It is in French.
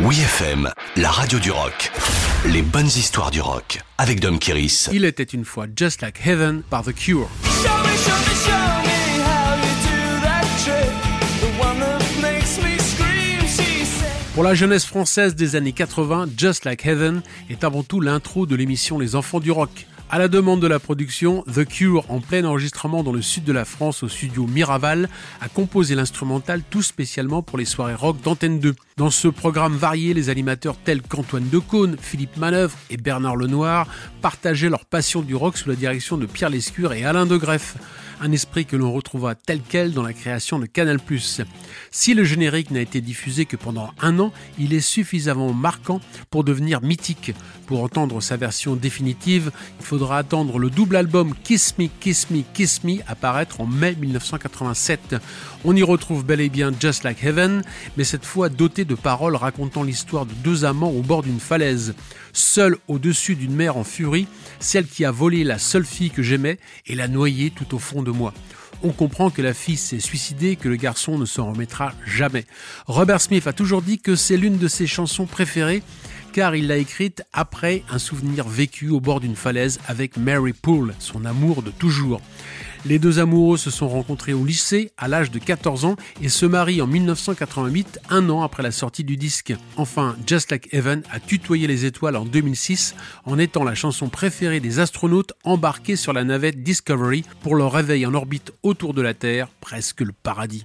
Oui FM, la radio du rock. Les bonnes histoires du rock avec Dom Kiris. Il était une fois Just Like Heaven par The Cure. Show me, show me, show me. Pour la jeunesse française des années 80, Just Like Heaven est avant tout l'intro de l'émission Les Enfants du Rock. À la demande de la production, The Cure, en plein enregistrement dans le sud de la France au studio Miraval, a composé l'instrumental tout spécialement pour les soirées rock d'Antenne 2. Dans ce programme varié, les animateurs tels qu'Antoine Decaune, Philippe Manœuvre et Bernard Lenoir partageaient leur passion du rock sous la direction de Pierre Lescure et Alain de Greff. Un esprit que l'on retrouvera tel quel dans la création de Canal+. Si le générique n'a été diffusé que pendant un an, il est suffisamment marquant pour devenir mythique. Pour entendre sa version définitive, il faudra attendre le double album Kiss Me, Kiss Me, Kiss Me apparaître en mai 1987. On y retrouve bel et bien Just Like Heaven, mais cette fois doté de paroles racontant l'histoire de deux amants au bord d'une falaise. Seule au-dessus d'une mer en furie, celle qui a volé la seule fille que j'aimais et l'a noyée tout au fond de. On comprend que la fille s'est suicidée que le garçon ne s'en remettra jamais. Robert Smith a toujours dit que c'est l'une de ses chansons préférées car il l'a écrite après un souvenir vécu au bord d'une falaise avec Mary Poole, son amour de toujours. Les deux amoureux se sont rencontrés au lycée à l'âge de 14 ans et se marient en 1988, un an après la sortie du disque. Enfin, Just Like Heaven a tutoyé les étoiles en 2006 en étant la chanson préférée des astronautes embarqués sur la navette Discovery pour leur réveil en orbite autour de la Terre, presque le paradis.